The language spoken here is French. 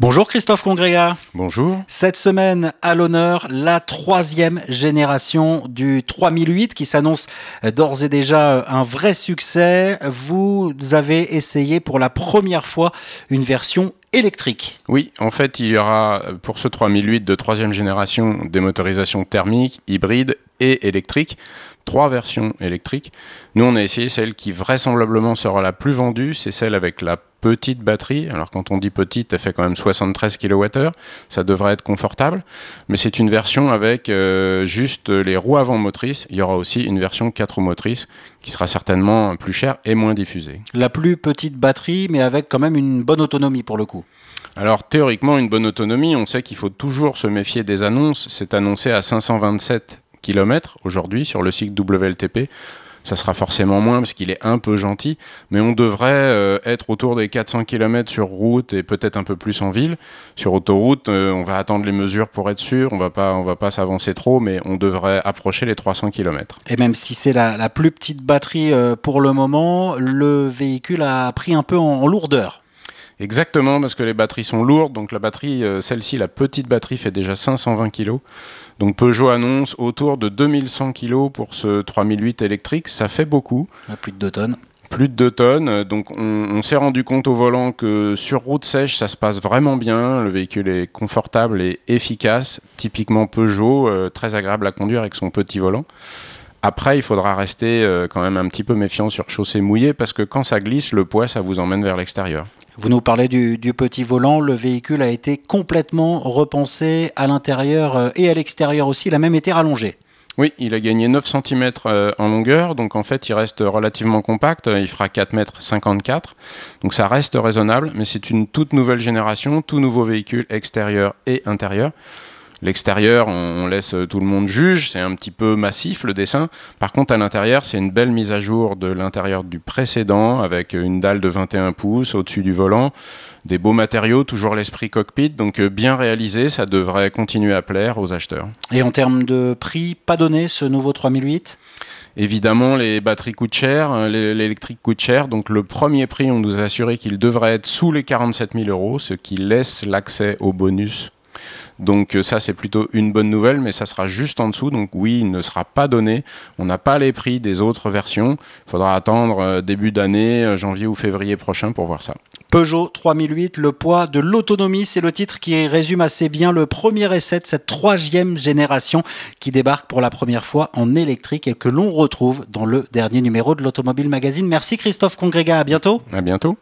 Bonjour Christophe Congréga. Bonjour. Cette semaine, à l'honneur, la troisième génération du 3008 qui s'annonce d'ores et déjà un vrai succès. Vous avez essayé pour la première fois une version électrique. Oui, en fait, il y aura pour ce 3008 de troisième génération des motorisations thermiques, hybrides et électriques trois versions électriques. Nous, on a essayé celle qui vraisemblablement sera la plus vendue, c'est celle avec la petite batterie. Alors quand on dit petite, elle fait quand même 73 kWh. Ça devrait être confortable. Mais c'est une version avec euh, juste les roues avant motrices. Il y aura aussi une version 4 roues motrices qui sera certainement plus chère et moins diffusée. La plus petite batterie, mais avec quand même une bonne autonomie pour le coup. Alors théoriquement, une bonne autonomie, on sait qu'il faut toujours se méfier des annonces. C'est annoncé à 527 km aujourd'hui sur le cycle WLTP. Ça sera forcément moins parce qu'il est un peu gentil, mais on devrait euh, être autour des 400 km sur route et peut-être un peu plus en ville. Sur autoroute, euh, on va attendre les mesures pour être sûr. On va pas, va pas s'avancer trop, mais on devrait approcher les 300 km. Et même si c'est la, plus petite batterie euh, pour le moment, le véhicule a pris un peu en lourdeur. Exactement, parce que les batteries sont lourdes. Donc la batterie, euh, celle-ci, la petite batterie fait déjà 520 kg. Donc Peugeot annonce autour de 2100 kg pour ce 3008 électrique. Ça fait beaucoup. Plus de 2 tonnes. Plus de 2 tonnes. Donc on, s'est rendu compte au volant que sur route sèche, ça se passe vraiment bien. Le véhicule est confortable et efficace. Typiquement Peugeot, euh, très agréable à conduire avec son petit volant. Après, il faudra rester euh, quand même un petit peu méfiant sur chaussée mouillée parce que quand ça glisse, le poids, ça vous emmène vers l'extérieur. Vous nous parlez du, petit volant. Le véhicule a été complètement repensé à l'intérieur euh, et à l'extérieur aussi. Il a même été rallongé. Oui, il a gagné 9 cm euh, en longueur, donc en fait il reste relativement compact, il fera 4 m 54, donc ça reste raisonnable, mais c'est une toute nouvelle génération, tout nouveau véhicule extérieur et intérieur. L'extérieur, on, laisse tout le monde juge, c'est un petit peu massif le dessin. Par contre, à l'intérieur, c'est une belle mise à jour de l'intérieur du précédent avec une dalle de 21 pouces au-dessus du volant, des beaux matériaux, toujours l'esprit cockpit, donc euh, bien réalisé, ça devrait continuer à plaire aux acheteurs. Et en termes de prix, pas donné ce nouveau 3008 Évidemment, les batteries coûtent cher, hein, l'électrique coûte cher. Donc, le premier prix, on nous a assuré qu'il devrait être sous les 47 000 euros, ce qui laisse l'accès au bonus donc euh, ça c'est plutôt une bonne nouvelle, mais ça sera juste en dessous. Donc oui, il ne sera pas donné. On n'a pas les prix des autres versions. Il faudra attendre euh, début d'année, euh, janvier ou février prochain pour voir ça. Peugeot 3008, le poids de l'autonomie, c'est le titre qui résume assez bien le premier essai de cette troisième génération qui débarque pour la première fois en électrique et que l'on retrouve dans le dernier numéro de l'Automobile Magazine. Merci Christophe Congréga, à bientôt. À bientôt.